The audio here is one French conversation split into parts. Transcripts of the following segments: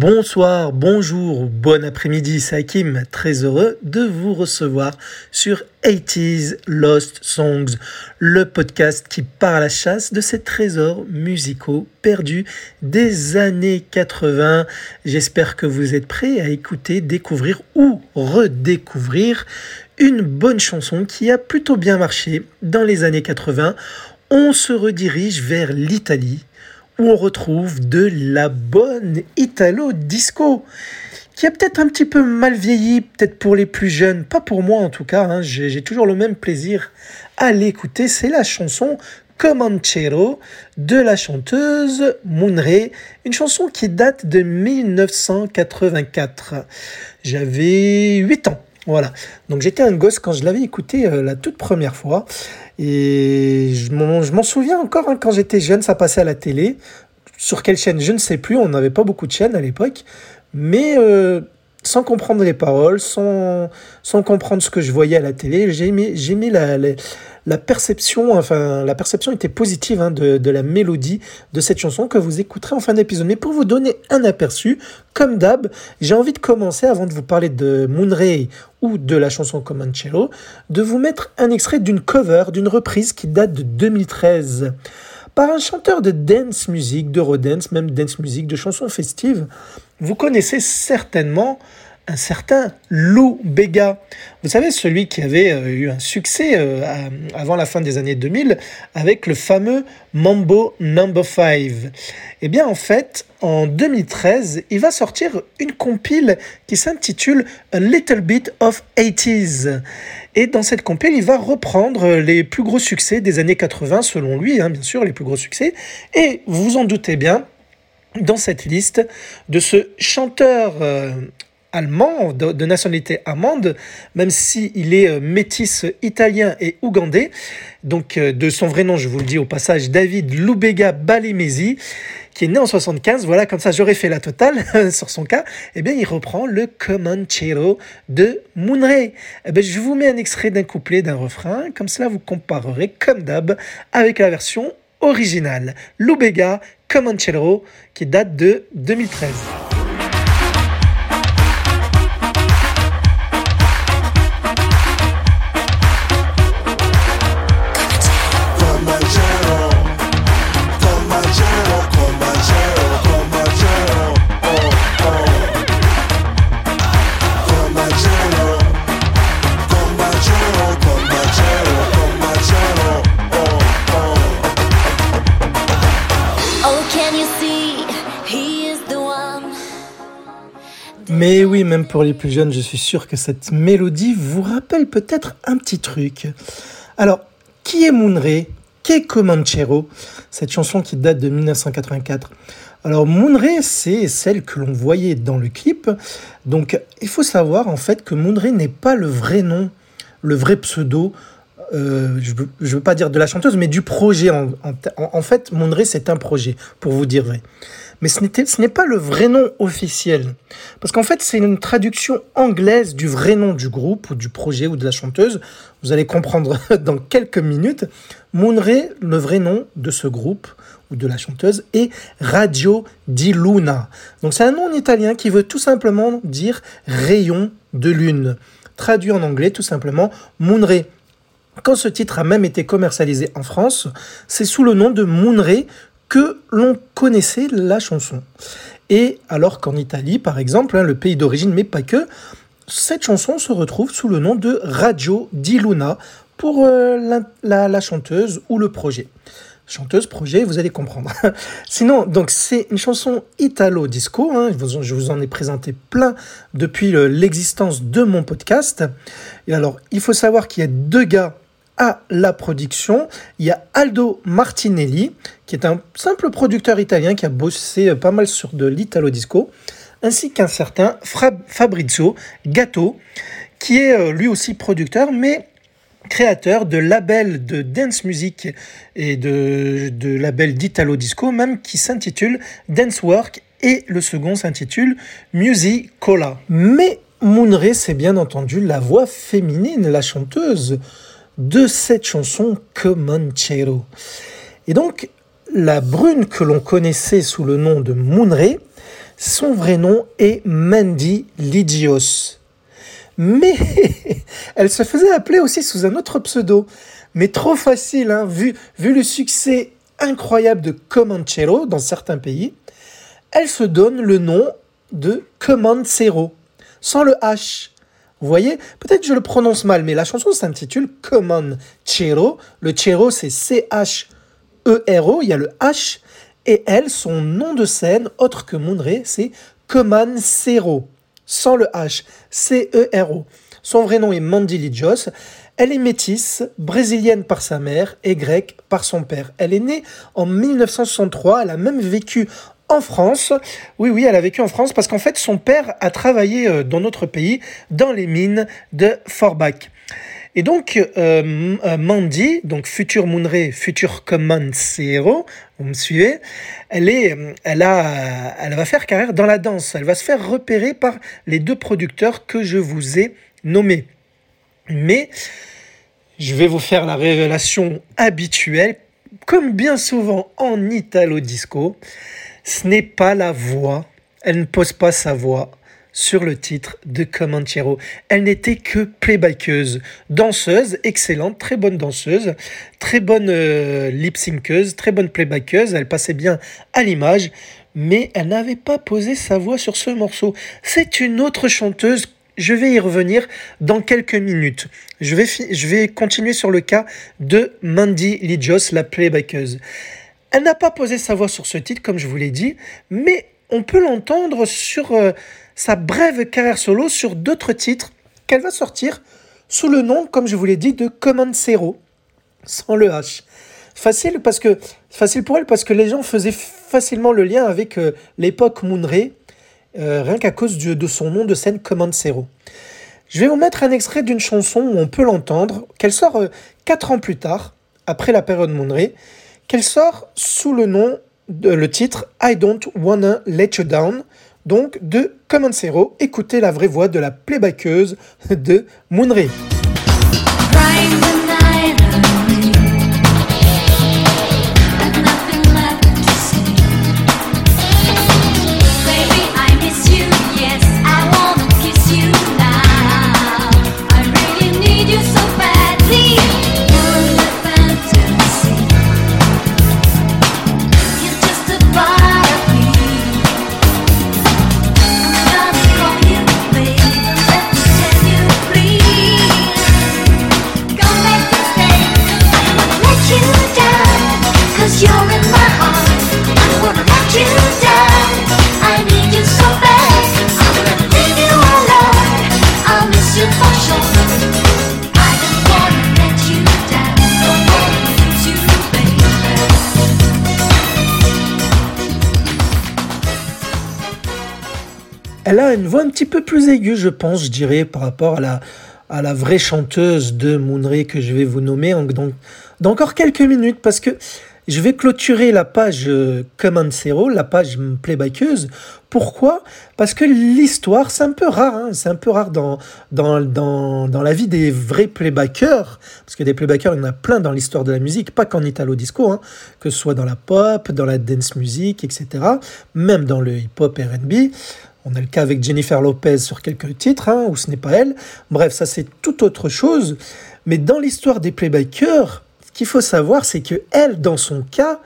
Bonsoir, bonjour, bon après-midi, c'est très heureux de vous recevoir sur 80s Lost Songs, le podcast qui part à la chasse de ces trésors musicaux perdus des années 80. J'espère que vous êtes prêts à écouter, découvrir ou redécouvrir une bonne chanson qui a plutôt bien marché dans les années 80. On se redirige vers l'Italie où on retrouve de la bonne Italo Disco, qui a peut-être un petit peu mal vieilli, peut-être pour les plus jeunes, pas pour moi en tout cas, hein. j'ai toujours le même plaisir à l'écouter, c'est la chanson Comanchero de la chanteuse Moonray, une chanson qui date de 1984. J'avais 8 ans. Voilà. Donc j'étais un gosse quand je l'avais écouté euh, la toute première fois. Et je m'en souviens encore hein, quand j'étais jeune, ça passait à la télé. Sur quelle chaîne, je ne sais plus. On n'avait pas beaucoup de chaînes à l'époque. Mais euh, sans comprendre les paroles, sans, sans comprendre ce que je voyais à la télé, j'ai aimé, la, la, perception, enfin, la perception était positive hein, de, la mélodie de cette chanson que vous écouterez en fin d'épisode. Mais pour vous donner un aperçu, comme d'hab, j'ai envie de commencer, avant de vous parler de Moonray ou de la chanson Comanchero, de vous mettre un extrait d'une cover, d'une reprise qui date de 2013 par un chanteur de dance music, d'eurodance, même dance music, de chansons festives. Vous connaissez certainement un certain Lou Bega. Vous savez, celui qui avait euh, eu un succès euh, avant la fin des années 2000 avec le fameux Mambo Number 5. Eh bien, en fait, en 2013, il va sortir une compile qui s'intitule A Little Bit of 80s. Et dans cette compile, il va reprendre les plus gros succès des années 80, selon lui, hein, bien sûr, les plus gros succès. Et vous vous en doutez bien, dans cette liste de ce chanteur euh, allemand, de, nationalité allemande, même s'il il est euh, métis italien et ougandais. Donc, euh, de son vrai nom, je vous le dis au passage, David Lubega Balimesi, qui est né en 75. Voilà, comme ça, j'aurais fait la totale sur son cas. Eh bien, il reprend le Comanchero de Moonray. Eh bien, je vous mets un extrait d'un couplet, d'un refrain. Comme cela, vous comparerez, comme d'hab, avec la version originale. Lubega Comanchero, qui date de 2013. Pour les plus jeunes, je suis sûr que cette mélodie vous rappelle peut-être un petit truc. Alors, qui est Moonray Qu'est Comanchero? Cette chanson qui date de 1984. Alors Moonray, c'est celle que l'on voyait dans le clip. Donc il faut savoir en fait que Moonray n'est pas le vrai nom, le vrai pseudo. Euh, je ne veux, pas dire de la chanteuse, mais du projet. En, fait, Moonray, c'est un projet, pour vous dire vrai mais ce n'est pas le vrai nom officiel. Parce qu'en fait, c'est une traduction anglaise du vrai nom du groupe ou du projet ou de la chanteuse. Vous allez comprendre dans quelques minutes. Moonray, le vrai nom de ce groupe ou de la chanteuse, est Radio di Luna. Donc c'est un nom en italien qui veut tout simplement dire rayon de lune. Traduit en anglais, tout simplement, Moonray. Quand ce titre a même été commercialisé en France, c'est sous le nom de Moonray que l'on connaissait la chanson. Et alors qu'en Italie, par exemple, hein, le pays d'origine, mais pas que, cette chanson se retrouve sous le nom de Radio di Luna pour euh, la, chanteuse ou le projet. Chanteuse, projet, vous allez comprendre. Sinon, donc c'est une chanson italo-disco. Hein, je vous en ai présenté plein depuis l'existence de mon podcast. Et alors, il faut savoir qu'il y a deux gars à la production. Il y a Aldo Martinelli, qui est un simple producteur italien qui a bossé pas mal sur de l'italo disco, ainsi qu'un certain Fabrizio Gatto, qui est euh, lui aussi producteur, mais créateur de labels de dance music et de, labels d'italo disco, même qui s'intitule Dance Work et le second s'intitule Musicola. Mais Moonray, c'est bien entendu la voix féminine, la chanteuse de cette chanson Comanchero. Et donc, la brune que l'on connaissait sous le nom de Moonray Son vrai nom est Mandy Ligios. Mais elle se faisait appeler aussi sous un autre pseudo. Mais trop facile, hein, vu, le succès incroyable de Comanchero dans certains pays. Elle se donne le nom de Comancero, sans le H. Vous voyez, peut-être je le prononce mal, mais la chanson s'intitule Comanchero. Le Chero, c'est C-H-E-R-O, il y a le H. Et elle, son nom de scène, autre que Moonray, c'est Comancero, sans le H, C-E-R-O. Son vrai nom est Mandy Ligios. Elle est métisse, brésilienne par sa mère et grecque par son père. Elle est née en 1963, elle a même vécu en France. Oui, oui, elle a vécu en France parce qu'en fait, son père a travaillé euh, dans notre pays, dans les mines de Forbach. Et donc, euh, euh, Mandy, donc futur Moonray, futur Command-Zero, vous me suivez, elle, est, elle, a, elle va faire carrière dans la danse. Elle va se faire repérer par les deux producteurs que je vous ai nommés. Mais je vais vous faire la révélation habituelle, comme bien souvent en Italo Disco, ce n'est pas la voix, elle ne pose pas sa voix sur le titre de Comanchero. Elle n'était que playbackeuse, danseuse, excellente, très bonne danseuse, très bonne euh, lip-synceuse, très bonne playbackeuse, elle passait bien à l'image, mais elle n'avait pas posé sa voix sur ce morceau. C'est une autre chanteuse je vais y revenir dans quelques minutes. Je vais, je vais continuer sur le cas de Mandy Ligios, la playbackeuse. Elle n'a pas posé sa voix sur ce titre, comme je vous l'ai dit, mais on peut l'entendre sur euh, sa brève carrière solo sur d'autres titres qu'elle va sortir sous le nom, comme je vous l'ai dit, de Command Zero, sans le H. Facile parce que pour elle parce que les gens faisaient facilement le lien avec euh, l'époque Moonray euh, rien qu'à cause de son nom de scène Command Zero. Je vais vous mettre un extrait d'une chanson où on peut l'entendre, qu'elle sort euh, quatre ans plus tard, après la période Moonray, qu'elle sort sous le nom, de, le titre I Don't Wanna Let You Down, donc de Command Zero. Écoutez la vraie voix de la playbackeuse de Moonray. Une voix un petit peu plus aiguë, je pense, je dirais, par rapport à la, à la vraie chanteuse de Moonray que je vais vous nommer dans, dans encore quelques minutes, parce que je vais clôturer la page euh, Command Zero, la page playbackeuse. Pourquoi? Parce que l'histoire, c'est un peu rare. Hein. c'est un peu rare dans, dans, dans, dans, la vie des vrais playbackers. Parce que des playbackers, il y en a plein dans l'histoire de la musique, pas qu'en italo-disco, hein, que ce soit dans la pop, dans la dance music, etc. Même dans le hip-hop RB. On a le cas avec Jennifer Lopez sur quelques titres, hein, où ce n'est pas elle. Bref, ça c'est tout autre chose. Mais dans l'histoire des playbackers, ce qu'il faut savoir, c'est que elle, dans son cas,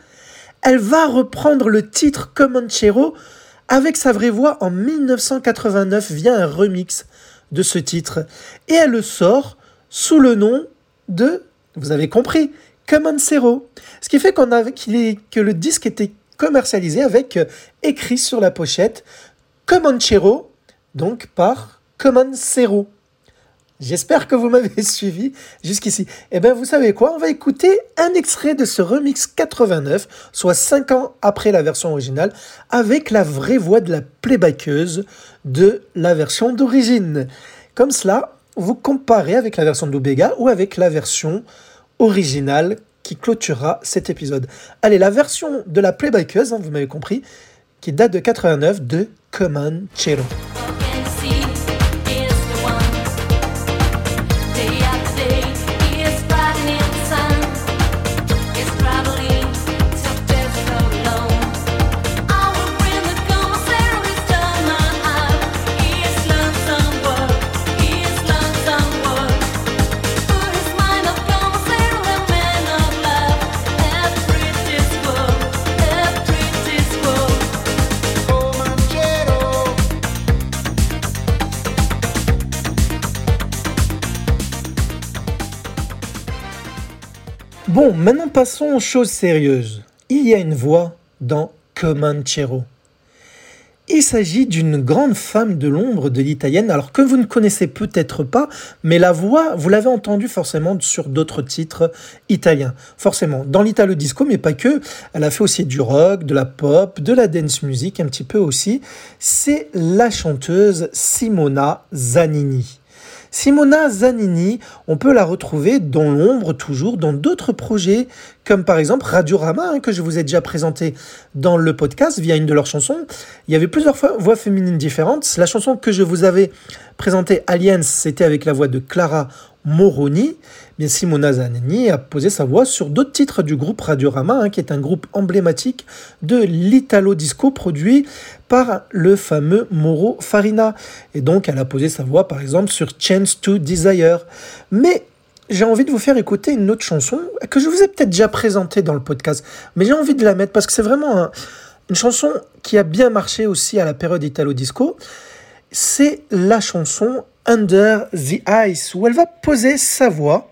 elle va reprendre le titre Comanchero avec sa vraie voix en 1989 via un remix de ce titre. Et elle le sort sous le nom de, vous avez compris, Comanchero. Ce qui fait qu'on que le disque était commercialisé avec euh, écrit sur la pochette Comanchero, donc par Comancero. J'espère que vous m'avez suivi jusqu'ici. Eh bien, vous savez quoi? On va écouter un extrait de ce remix 89, soit 5 ans après la version originale, avec la vraie voix de la playbackeuse de la version d'origine. Comme cela, vous comparez avec la version d'Obega ou avec la version originale qui clôturera cet épisode. Allez, la version de la playbackeuse, hein, vous m'avez compris, qui date de 89 de Comanchero. Bon, maintenant passons aux choses sérieuses. Il y a une voix dans Comanchero. Il s'agit d'une grande femme de l'ombre de l'italienne, alors que vous ne connaissez peut-être pas, mais la voix, vous l'avez entendue forcément sur d'autres titres italiens. Forcément, dans l'italo disco, mais pas que. Elle a fait aussi du rock, de la pop, de la dance music, un petit peu aussi. C'est la chanteuse Simona Zanini. Simona Zanini, on peut la retrouver dans l'ombre toujours dans d'autres projets, comme par exemple Radiorama, hein, que je vous ai déjà présenté dans le podcast via une de leurs chansons. Il y avait plusieurs voix féminines différentes. La chanson que je vous avais présentée, Aliens, c'était avec la voix de Clara Moroni. Bien, Simona Zanini a posé sa voix sur d'autres titres du groupe Radiorama, hein, qui est un groupe emblématique de l'Italo Disco produit par le fameux Moro Farina. Et donc, elle a posé sa voix, par exemple, sur Chance to Desire. Mais j'ai envie de vous faire écouter une autre chanson que je vous ai peut-être déjà présentée dans le podcast, mais j'ai envie de la mettre parce que c'est vraiment une chanson qui a bien marché aussi à la période Italo Disco. C'est la chanson Under the Ice, où elle va poser sa voix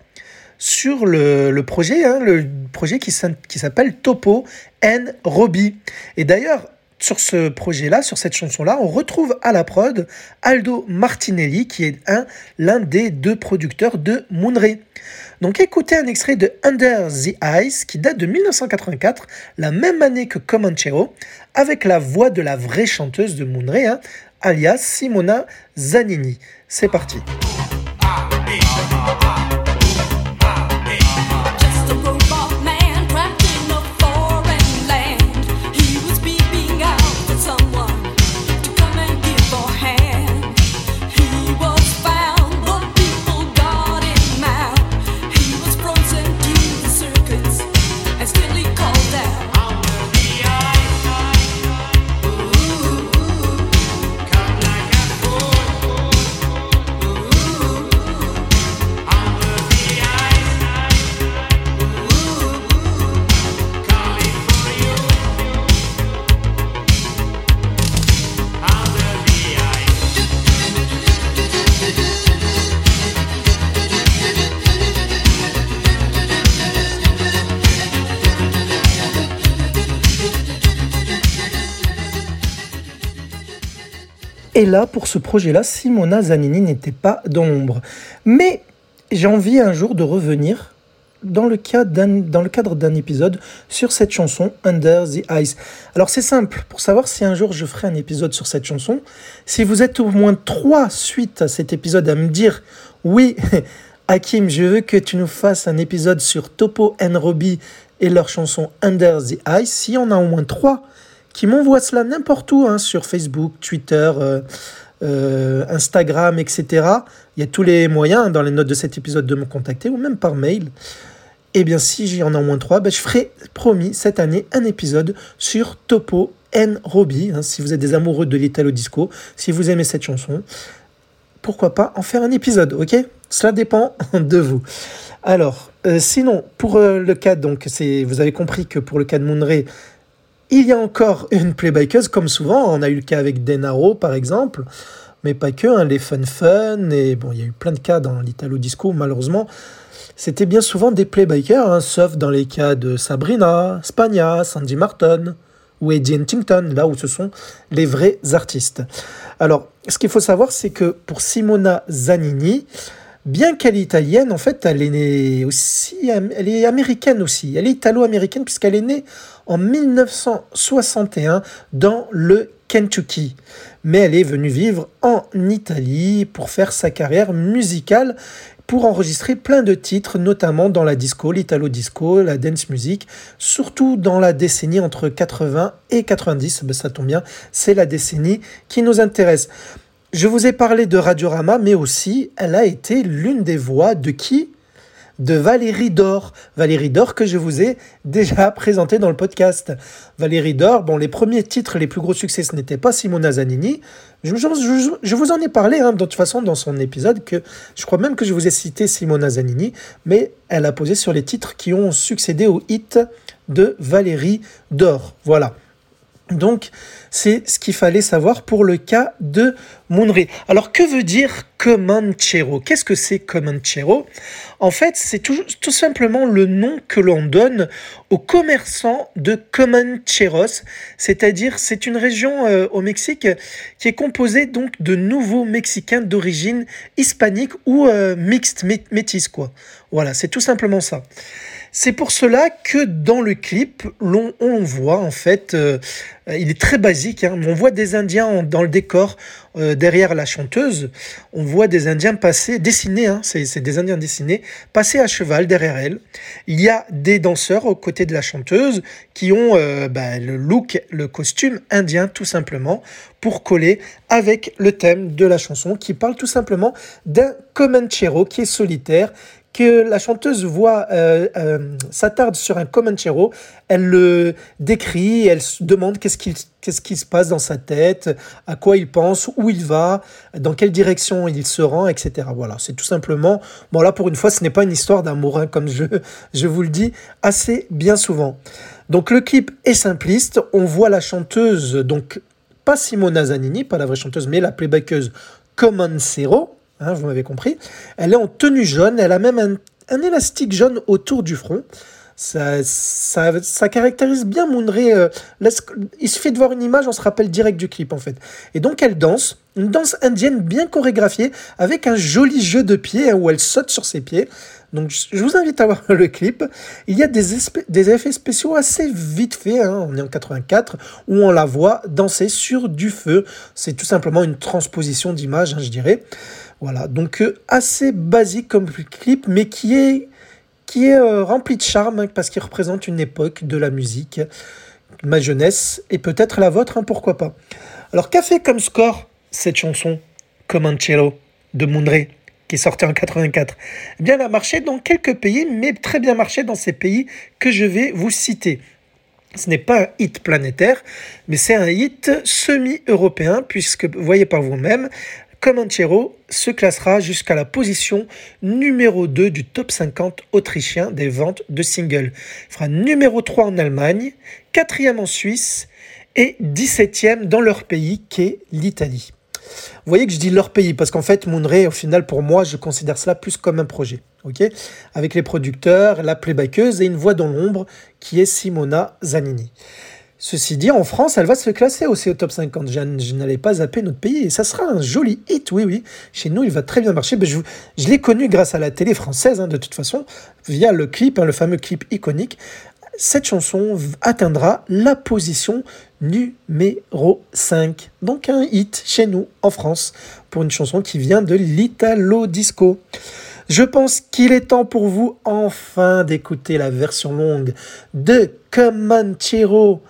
sur le, projet, hein, le projet qui, qui s'appelle Topo and Robbie. Et d'ailleurs, sur ce projet-là, sur cette chanson-là, on retrouve à la prod Aldo Martinelli, qui est un l'un des deux producteurs de Moonray. Donc écoutez un extrait de Under the Ice qui date de 1984, la même année que Comanchero, avec la voix de la vraie chanteuse de Moonray, hein, alias Simona Zanini. C'est parti. Et là, pour ce projet-là, Simona Zanini n'était pas dans l'ombre. Mais j'ai envie un jour de revenir dans le, dans le cadre d'un épisode sur cette chanson Under the Ice. Alors c'est simple, pour savoir si un jour je ferai un épisode sur cette chanson, si vous êtes au moins trois suite à cet épisode à me dire oui, Hakim, je veux que tu nous fasses un épisode sur Topo and Robbie et leur chanson Under the Ice, si on a au moins trois qui m'envoie cela n'importe où, hein, sur Facebook, Twitter, euh, euh, Instagram, etc. Il y a tous les moyens dans les notes de cet épisode de me contacter, ou même par mail. Eh bien, si j'en ai en moins trois, ben, je ferai, promis, cette année, un épisode sur Topo N. Robbie. Hein, si vous êtes des amoureux de l'Italo Disco, si vous aimez cette chanson, pourquoi pas en faire un épisode, ok? Cela dépend de vous. Alors, euh, sinon, pour le cas, donc, vous avez compris que pour le cas de Moonray, il y a encore une playbikeuse, comme souvent, on a eu le cas avec Denaro par exemple, mais pas que, hein, les Fun Fun, et bon, il y a eu plein de cas dans l'Italo Disco, malheureusement. C'était bien souvent des playbikers, hein, sauf dans les cas de Sabrina, Spagna, Sandy Martin ou Eddie Huntington, là où ce sont les vrais artistes. Alors, ce qu'il faut savoir, c'est que pour Simona Zanini, bien qu'elle est italienne, en fait, elle est née aussi, elle est américaine aussi. Elle est italo-américaine puisqu'elle est née en 1961 dans le Kentucky. Mais elle est venue vivre en Italie pour faire sa carrière musicale, pour enregistrer plein de titres, notamment dans la disco, l'italo disco, la dance music, surtout dans la décennie entre 80 et 90. Ben, ça tombe bien, c'est la décennie qui nous intéresse. Je vous ai parlé de Radiorama, mais aussi elle a été l'une des voix de qui? De Valérie Dor. Valérie Dor que je vous ai déjà présenté dans le podcast. Valérie Dor, bon, les premiers titres, les plus gros succès, ce n'était pas Simona Zanini. Je, vous en ai parlé, hein, de toute façon, dans son épisode, que je crois même que je vous ai cité Simona Zanini, mais elle a posé sur les titres qui ont succédé au hit de Valérie Dor. Voilà. Donc, c'est ce qu'il fallait savoir pour le cas de Moonray. Alors, que veut dire Comanchero? Qu'est-ce que c'est Comanchero? En fait, c'est tout, tout, simplement le nom que l'on donne aux commerçants de Comancheros, c'est-à-dire c'est une région euh, au Mexique qui est composée donc de nouveaux Mexicains d'origine hispanique ou euh, mixte, métis quoi. Voilà, c'est tout simplement ça. C'est pour cela que dans le clip, on voit en fait, euh, il est très basique, hein, on voit des Indiens dans le décor euh, derrière la chanteuse, on voit des Indiens passer, dessinés, hein, c'est des Indiens dessinés, passer à cheval derrière elle. Il y a des danseurs aux côtés de la chanteuse qui ont euh, bah, le look, le costume indien tout simplement pour coller avec le thème de la chanson qui parle tout simplement d'un Comanchero qui est solitaire que la chanteuse voit euh, euh, s'attarde sur un Comanchero, elle le décrit, elle se demande qu'est-ce qui, qu'est-ce qui se passe dans sa tête, à quoi il pense, où il va, dans quelle direction il se rend, etc. Voilà, c'est tout simplement, bon là pour une fois ce n'est pas une histoire d'amour, hein, comme je, je vous le dis assez bien souvent. Donc le clip est simpliste, on voit la chanteuse, donc pas Simona Zanini, pas la vraie chanteuse, mais la playbackeuse Comanchero, Hein, vous m'avez compris. Elle est en tenue jaune, elle a même un, élastique jaune autour du front. Ça, ça, caractérise bien Moonray. Euh, il suffit de voir une image, on se rappelle direct du clip en fait. Et donc elle danse, une danse indienne bien chorégraphiée, avec un joli jeu de pieds hein, où elle saute sur ses pieds. Donc je vous invite à voir le clip. Il y a des, effets spéciaux assez vite faits, hein. on est en 84, où on la voit danser sur du feu. C'est tout simplement une transposition d'image, je dirais. Voilà, donc euh, assez basique comme clip, mais qui est, euh, rempli de charme hein, parce qu'il représente une époque de la musique, ma jeunesse et peut-être la vôtre, hein, pourquoi pas. Alors, qu'a fait comme score cette chanson, Comanchero de Moundré, qui est sortie en 84 eh bien, elle a marché dans quelques pays, mais très bien marché dans ces pays que je vais vous citer. Ce n'est pas un hit planétaire, mais c'est un hit semi-européen, puisque, voyez par vous-même, Comanchero se classera jusqu'à la position numéro 2 du top 50 autrichien des ventes de singles. Il fera numéro 3 en Allemagne, 4e en Suisse et 17e dans leur pays qu'est l'Italie. Vous voyez que je dis leur pays parce qu'en fait, Moonray, au final, pour moi, je considère cela plus comme un projet. Avec les producteurs, la playbackeuse et une voix dans l'ombre qui est Simona Zanini. Ceci dit, en France, elle va se classer aussi au top 50. Je, n'allais pas zapper notre pays et ça sera un joli hit, oui, oui. Chez nous, il va très bien marcher. je, je l'ai connu grâce à la télé française, hein, de toute façon, via le clip, hein, le fameux clip iconique. Cette chanson atteindra la position numéro 5. Donc un hit chez nous, en France, pour une chanson qui vient de l'Italo Disco. Je pense qu'il est temps pour vous enfin d'écouter la version longue de Comanchero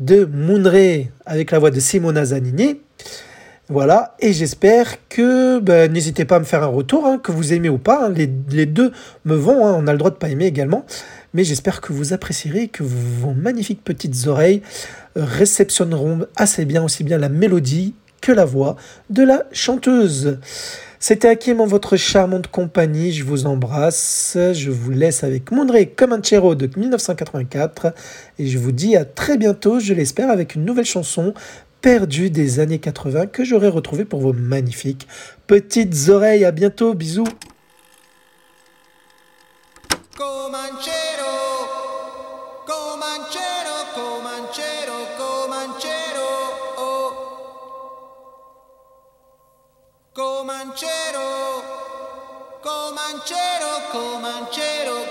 de Moonray avec la voix de Simona Zanini. Voilà, et j'espère que ben, n'hésitez pas à me faire un retour, hein, que vous aimez ou pas. Hein. les, deux me vont, hein, on a le droit de pas aimer également. Mais j'espère que vous apprécierez, que vos magnifiques petites oreilles réceptionneront assez bien, aussi bien la mélodie que la voix de la chanteuse. C'était Hakim en votre charmante compagnie. Je vous embrasse. Je vous laisse avec Mondré Comanchero de 1984. Et je vous dis à très bientôt, je l'espère, avec une nouvelle chanson perdue des années 80 que j'aurai retrouvée pour vos magnifiques petites oreilles. À bientôt. Bisous. Comanchero, Comanchero, Comanchero, Comanchero.